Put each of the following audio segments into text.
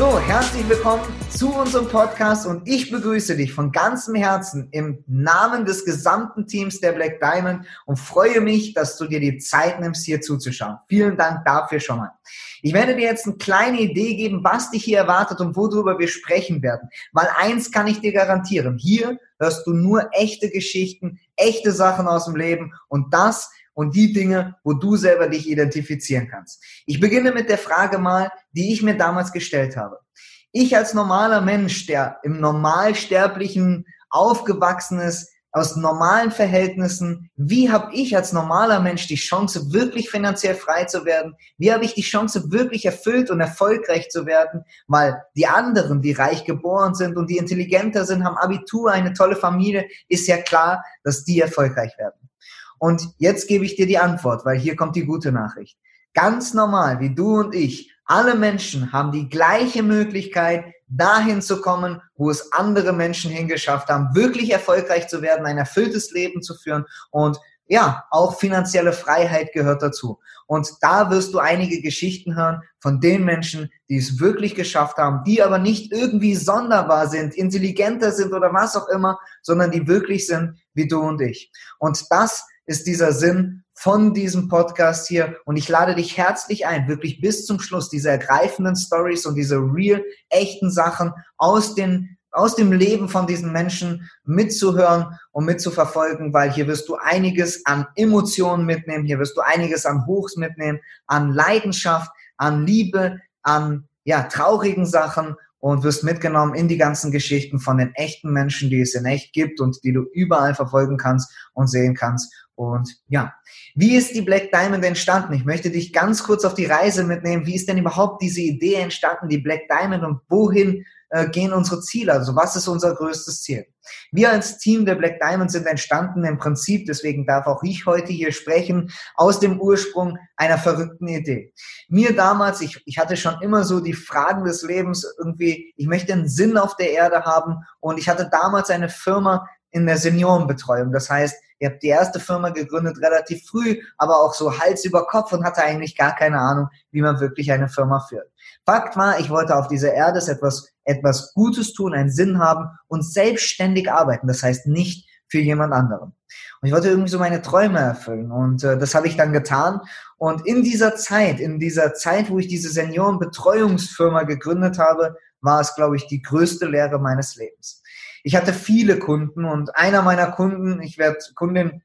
So, herzlich willkommen zu unserem Podcast und ich begrüße dich von ganzem Herzen im Namen des gesamten Teams der Black Diamond und freue mich, dass du dir die Zeit nimmst, hier zuzuschauen. Vielen Dank dafür schon mal. Ich werde dir jetzt eine kleine Idee geben, was dich hier erwartet und worüber wir sprechen werden. Weil eins kann ich dir garantieren, hier hörst du nur echte Geschichten, echte Sachen aus dem Leben und das und die Dinge, wo du selber dich identifizieren kannst. Ich beginne mit der Frage mal, die ich mir damals gestellt habe. Ich als normaler Mensch, der im normalsterblichen aufgewachsen ist, aus normalen Verhältnissen, wie habe ich als normaler Mensch die Chance, wirklich finanziell frei zu werden? Wie habe ich die Chance, wirklich erfüllt und erfolgreich zu werden? Weil die anderen, die reich geboren sind und die intelligenter sind, haben Abitur, eine tolle Familie, ist ja klar, dass die erfolgreich werden. Und jetzt gebe ich dir die Antwort, weil hier kommt die gute Nachricht. Ganz normal, wie du und ich, alle Menschen haben die gleiche Möglichkeit, dahin zu kommen, wo es andere Menschen hingeschafft haben, wirklich erfolgreich zu werden, ein erfülltes Leben zu führen und ja, auch finanzielle Freiheit gehört dazu. Und da wirst du einige Geschichten hören von den Menschen, die es wirklich geschafft haben, die aber nicht irgendwie sonderbar sind, intelligenter sind oder was auch immer, sondern die wirklich sind wie du und ich. Und das ist dieser Sinn von diesem Podcast hier. Und ich lade dich herzlich ein, wirklich bis zum Schluss diese ergreifenden Stories und diese real, echten Sachen aus den aus dem Leben von diesen Menschen mitzuhören und mitzuverfolgen, weil hier wirst du einiges an Emotionen mitnehmen, hier wirst du einiges an Hochs mitnehmen, an Leidenschaft, an Liebe, an ja, traurigen Sachen und wirst mitgenommen in die ganzen Geschichten von den echten Menschen, die es in echt gibt und die du überall verfolgen kannst und sehen kannst. Und ja, wie ist die Black Diamond entstanden? Ich möchte dich ganz kurz auf die Reise mitnehmen. Wie ist denn überhaupt diese Idee entstanden, die Black Diamond und wohin äh, gehen unsere Ziele? Also was ist unser größtes Ziel? Wir als Team der Black Diamond sind entstanden im Prinzip, deswegen darf auch ich heute hier sprechen, aus dem Ursprung einer verrückten Idee. Mir damals, ich, ich hatte schon immer so die Fragen des Lebens irgendwie, ich möchte einen Sinn auf der Erde haben und ich hatte damals eine Firma in der Seniorenbetreuung. Das heißt, Ihr habt die erste Firma gegründet relativ früh, aber auch so Hals über Kopf und hatte eigentlich gar keine Ahnung, wie man wirklich eine Firma führt. Fakt war, ich wollte auf dieser Erde etwas, etwas Gutes tun, einen Sinn haben und selbstständig arbeiten. Das heißt nicht für jemand anderen. Und ich wollte irgendwie so meine Träume erfüllen und äh, das habe ich dann getan. Und in dieser Zeit, in dieser Zeit, wo ich diese Seniorenbetreuungsfirma gegründet habe, war es, glaube ich, die größte Lehre meines Lebens ich hatte viele Kunden und einer meiner Kunden, ich werde Kundin,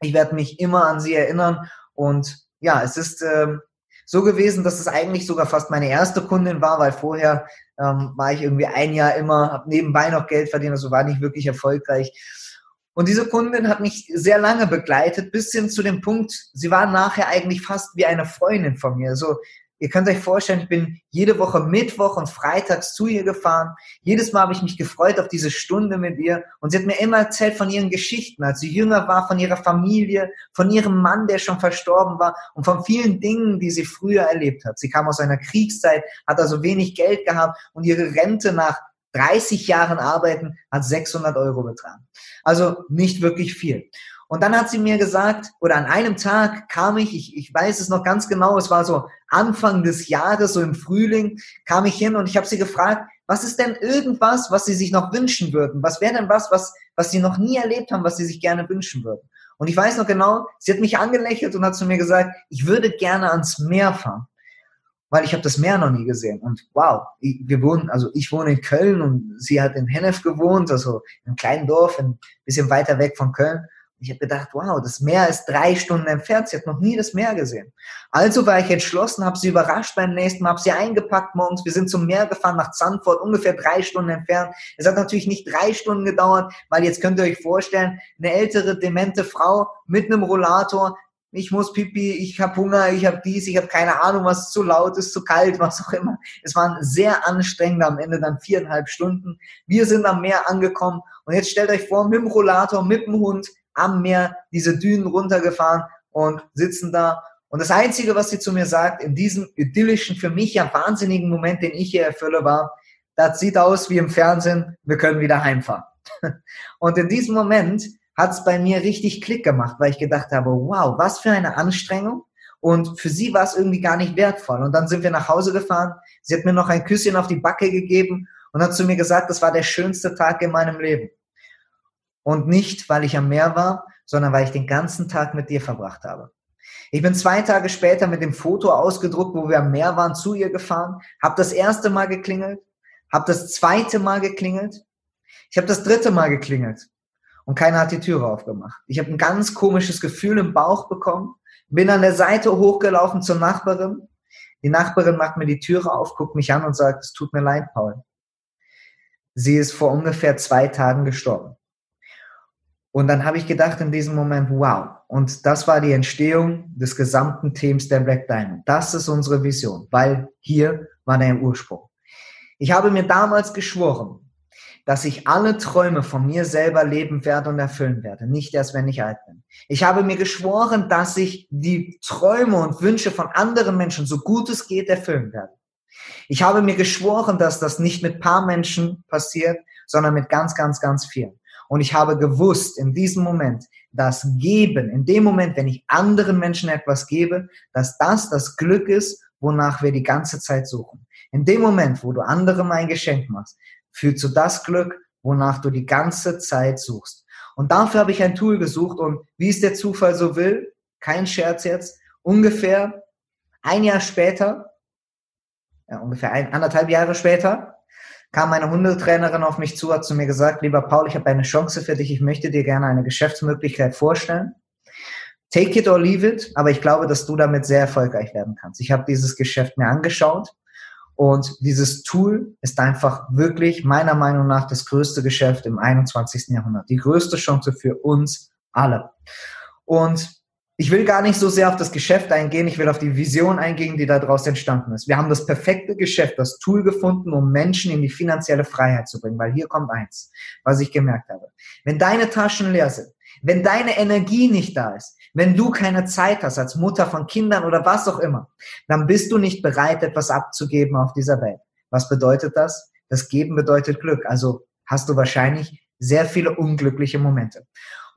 ich werde mich immer an sie erinnern und ja, es ist ähm, so gewesen, dass es eigentlich sogar fast meine erste Kundin war, weil vorher ähm, war ich irgendwie ein Jahr immer, habe nebenbei noch Geld verdient, also war nicht wirklich erfolgreich. Und diese Kundin hat mich sehr lange begleitet, bis hin zu dem Punkt, sie war nachher eigentlich fast wie eine Freundin von mir. So, Ihr könnt euch vorstellen, ich bin jede Woche Mittwoch und Freitags zu ihr gefahren. Jedes Mal habe ich mich gefreut auf diese Stunde mit ihr. Und sie hat mir immer erzählt von ihren Geschichten, als sie jünger war, von ihrer Familie, von ihrem Mann, der schon verstorben war und von vielen Dingen, die sie früher erlebt hat. Sie kam aus einer Kriegszeit, hat also wenig Geld gehabt und ihre Rente nach 30 Jahren Arbeiten hat 600 Euro betragen. Also nicht wirklich viel. Und dann hat sie mir gesagt, oder an einem Tag kam ich, ich, ich weiß es noch ganz genau, es war so Anfang des Jahres, so im Frühling, kam ich hin und ich habe sie gefragt, was ist denn irgendwas, was sie sich noch wünschen würden? Was wäre denn was, was, was sie noch nie erlebt haben, was sie sich gerne wünschen würden? Und ich weiß noch genau, sie hat mich angelächelt und hat zu mir gesagt, ich würde gerne ans Meer fahren weil ich habe das Meer noch nie gesehen. Und wow, wir wohnen, also ich wohne in Köln und sie hat in Hennef gewohnt, also in einem kleinen Dorf, ein bisschen weiter weg von Köln. Ich habe gedacht, wow, das Meer ist drei Stunden entfernt. Sie hat noch nie das Meer gesehen. Also war ich entschlossen, habe sie überrascht beim nächsten Mal, habe sie eingepackt morgens. Wir sind zum Meer gefahren nach Zandvoort, ungefähr drei Stunden entfernt. Es hat natürlich nicht drei Stunden gedauert, weil jetzt könnt ihr euch vorstellen, eine ältere, demente Frau mit einem Rollator, ich muss pipi, ich habe Hunger, ich habe dies, ich habe keine Ahnung, was zu laut ist, zu kalt, was auch immer. Es waren sehr anstrengende am Ende dann viereinhalb Stunden. Wir sind am Meer angekommen und jetzt stellt euch vor, mit dem Rollator, mit dem Hund am Meer diese Dünen runtergefahren und sitzen da. Und das Einzige, was sie zu mir sagt, in diesem idyllischen, für mich ja wahnsinnigen Moment, den ich hier erfülle, war, das sieht aus wie im Fernsehen, wir können wieder heimfahren. Und in diesem Moment hat es bei mir richtig Klick gemacht, weil ich gedacht habe, wow, was für eine Anstrengung. Und für sie war es irgendwie gar nicht wertvoll. Und dann sind wir nach Hause gefahren. Sie hat mir noch ein Küsschen auf die Backe gegeben und hat zu mir gesagt, das war der schönste Tag in meinem Leben. Und nicht, weil ich am Meer war, sondern weil ich den ganzen Tag mit dir verbracht habe. Ich bin zwei Tage später mit dem Foto ausgedruckt, wo wir am Meer waren, zu ihr gefahren, habe das erste Mal geklingelt, habe das zweite Mal geklingelt, ich habe das dritte Mal geklingelt und keiner hat die Türe aufgemacht. Ich habe ein ganz komisches Gefühl im Bauch bekommen, bin an der Seite hochgelaufen zur Nachbarin. Die Nachbarin macht mir die Türe auf, guckt mich an und sagt, es tut mir leid, Paul. Sie ist vor ungefähr zwei Tagen gestorben. Und dann habe ich gedacht in diesem Moment, wow. Und das war die Entstehung des gesamten Teams der Black Diamond. Das ist unsere Vision, weil hier war der Ursprung. Ich habe mir damals geschworen, dass ich alle Träume von mir selber leben werde und erfüllen werde, nicht erst wenn ich alt bin. Ich habe mir geschworen, dass ich die Träume und Wünsche von anderen Menschen so gut es geht erfüllen werde. Ich habe mir geschworen, dass das nicht mit paar Menschen passiert, sondern mit ganz, ganz, ganz vielen. Und ich habe gewusst in diesem Moment, dass Geben, in dem Moment, wenn ich anderen Menschen etwas gebe, dass das das Glück ist, wonach wir die ganze Zeit suchen. In dem Moment, wo du anderem ein Geschenk machst, führt zu das Glück, wonach du die ganze Zeit suchst. Und dafür habe ich ein Tool gesucht und wie es der Zufall so will, kein Scherz jetzt, ungefähr ein Jahr später, ja, ungefähr ein, anderthalb Jahre später, kam meine Hundetrainerin auf mich zu, hat zu mir gesagt, lieber Paul, ich habe eine Chance für dich, ich möchte dir gerne eine Geschäftsmöglichkeit vorstellen. Take it or leave it, aber ich glaube, dass du damit sehr erfolgreich werden kannst. Ich habe dieses Geschäft mir angeschaut und dieses Tool ist einfach wirklich meiner Meinung nach das größte Geschäft im 21. Jahrhundert. Die größte Chance für uns alle. Und ich will gar nicht so sehr auf das Geschäft eingehen, ich will auf die Vision eingehen, die daraus entstanden ist. Wir haben das perfekte Geschäft, das Tool gefunden, um Menschen in die finanzielle Freiheit zu bringen, weil hier kommt eins, was ich gemerkt habe. Wenn deine Taschen leer sind, wenn deine Energie nicht da ist, wenn du keine Zeit hast als Mutter von Kindern oder was auch immer, dann bist du nicht bereit, etwas abzugeben auf dieser Welt. Was bedeutet das? Das Geben bedeutet Glück. Also hast du wahrscheinlich sehr viele unglückliche Momente.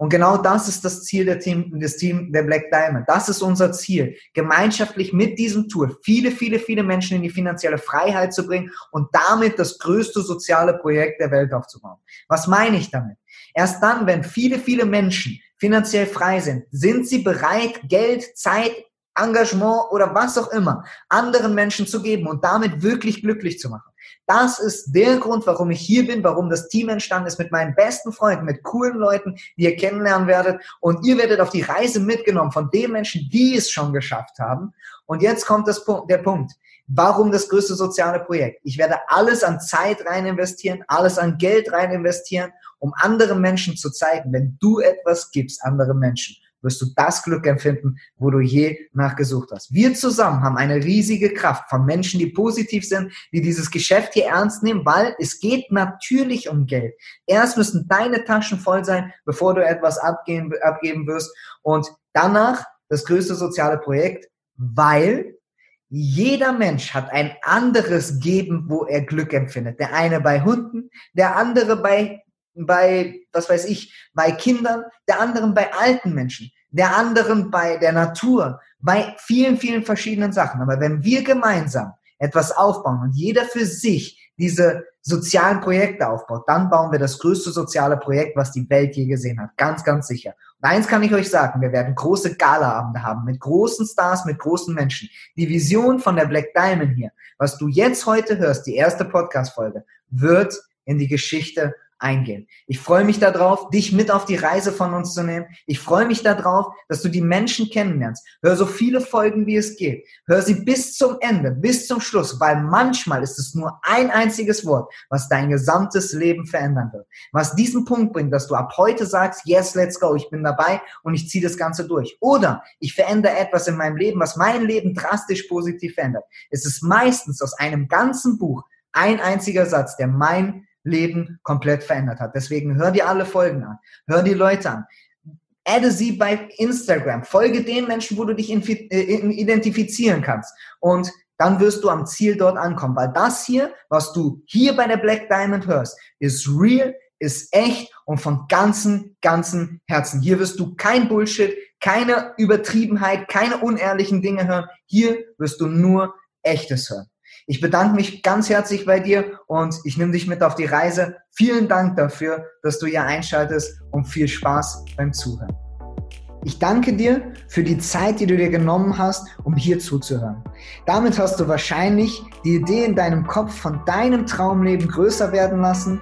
Und genau das ist das Ziel der Team, des Team der Black Diamond. Das ist unser Ziel, gemeinschaftlich mit diesem Tool viele, viele, viele Menschen in die finanzielle Freiheit zu bringen und damit das größte soziale Projekt der Welt aufzubauen. Was meine ich damit? Erst dann, wenn viele, viele Menschen finanziell frei sind, sind sie bereit, Geld, Zeit, Engagement oder was auch immer anderen Menschen zu geben und damit wirklich glücklich zu machen. Das ist der Grund, warum ich hier bin, warum das Team entstanden ist mit meinen besten Freunden, mit coolen Leuten, die ihr kennenlernen werdet. Und ihr werdet auf die Reise mitgenommen von den Menschen, die es schon geschafft haben. Und jetzt kommt das, der Punkt. Warum das größte soziale Projekt? Ich werde alles an Zeit rein investieren, alles an Geld rein investieren, um anderen Menschen zu zeigen, wenn du etwas gibst, anderen Menschen, wirst du das Glück empfinden, wo du je nachgesucht hast. Wir zusammen haben eine riesige Kraft von Menschen, die positiv sind, die dieses Geschäft hier ernst nehmen, weil es geht natürlich um Geld. Erst müssen deine Taschen voll sein, bevor du etwas abgeben, abgeben wirst. Und danach das größte soziale Projekt, weil jeder Mensch hat ein anderes Geben, wo er Glück empfindet. Der eine bei Hunden, der andere bei bei, was weiß ich, bei Kindern, der anderen bei alten Menschen, der anderen bei der Natur, bei vielen, vielen verschiedenen Sachen. Aber wenn wir gemeinsam etwas aufbauen und jeder für sich diese sozialen Projekte aufbaut, dann bauen wir das größte soziale Projekt, was die Welt je gesehen hat. Ganz, ganz sicher. Und eins kann ich euch sagen, wir werden große Galaabende haben mit großen Stars, mit großen Menschen. Die Vision von der Black Diamond hier, was du jetzt heute hörst, die erste Podcast-Folge, wird in die Geschichte eingehen. Ich freue mich darauf, dich mit auf die Reise von uns zu nehmen. Ich freue mich darauf, dass du die Menschen kennenlernst. Hör so viele Folgen, wie es geht. Hör sie bis zum Ende, bis zum Schluss, weil manchmal ist es nur ein einziges Wort, was dein gesamtes Leben verändern wird. Was diesen Punkt bringt, dass du ab heute sagst, yes, let's go, ich bin dabei und ich ziehe das Ganze durch. Oder ich verändere etwas in meinem Leben, was mein Leben drastisch positiv verändert. Es ist meistens aus einem ganzen Buch ein einziger Satz, der mein Leben komplett verändert hat. Deswegen hör dir alle Folgen an. Hör die Leute an. Adde sie bei Instagram. Folge den Menschen, wo du dich äh, identifizieren kannst. Und dann wirst du am Ziel dort ankommen. Weil das hier, was du hier bei der Black Diamond hörst, ist real, ist echt und von ganzem, ganzem Herzen. Hier wirst du kein Bullshit, keine Übertriebenheit, keine unehrlichen Dinge hören. Hier wirst du nur Echtes hören. Ich bedanke mich ganz herzlich bei dir und ich nehme dich mit auf die Reise. Vielen Dank dafür, dass du hier einschaltest und viel Spaß beim Zuhören. Ich danke dir für die Zeit, die du dir genommen hast, um hier zuzuhören. Damit hast du wahrscheinlich die Idee in deinem Kopf von deinem Traumleben größer werden lassen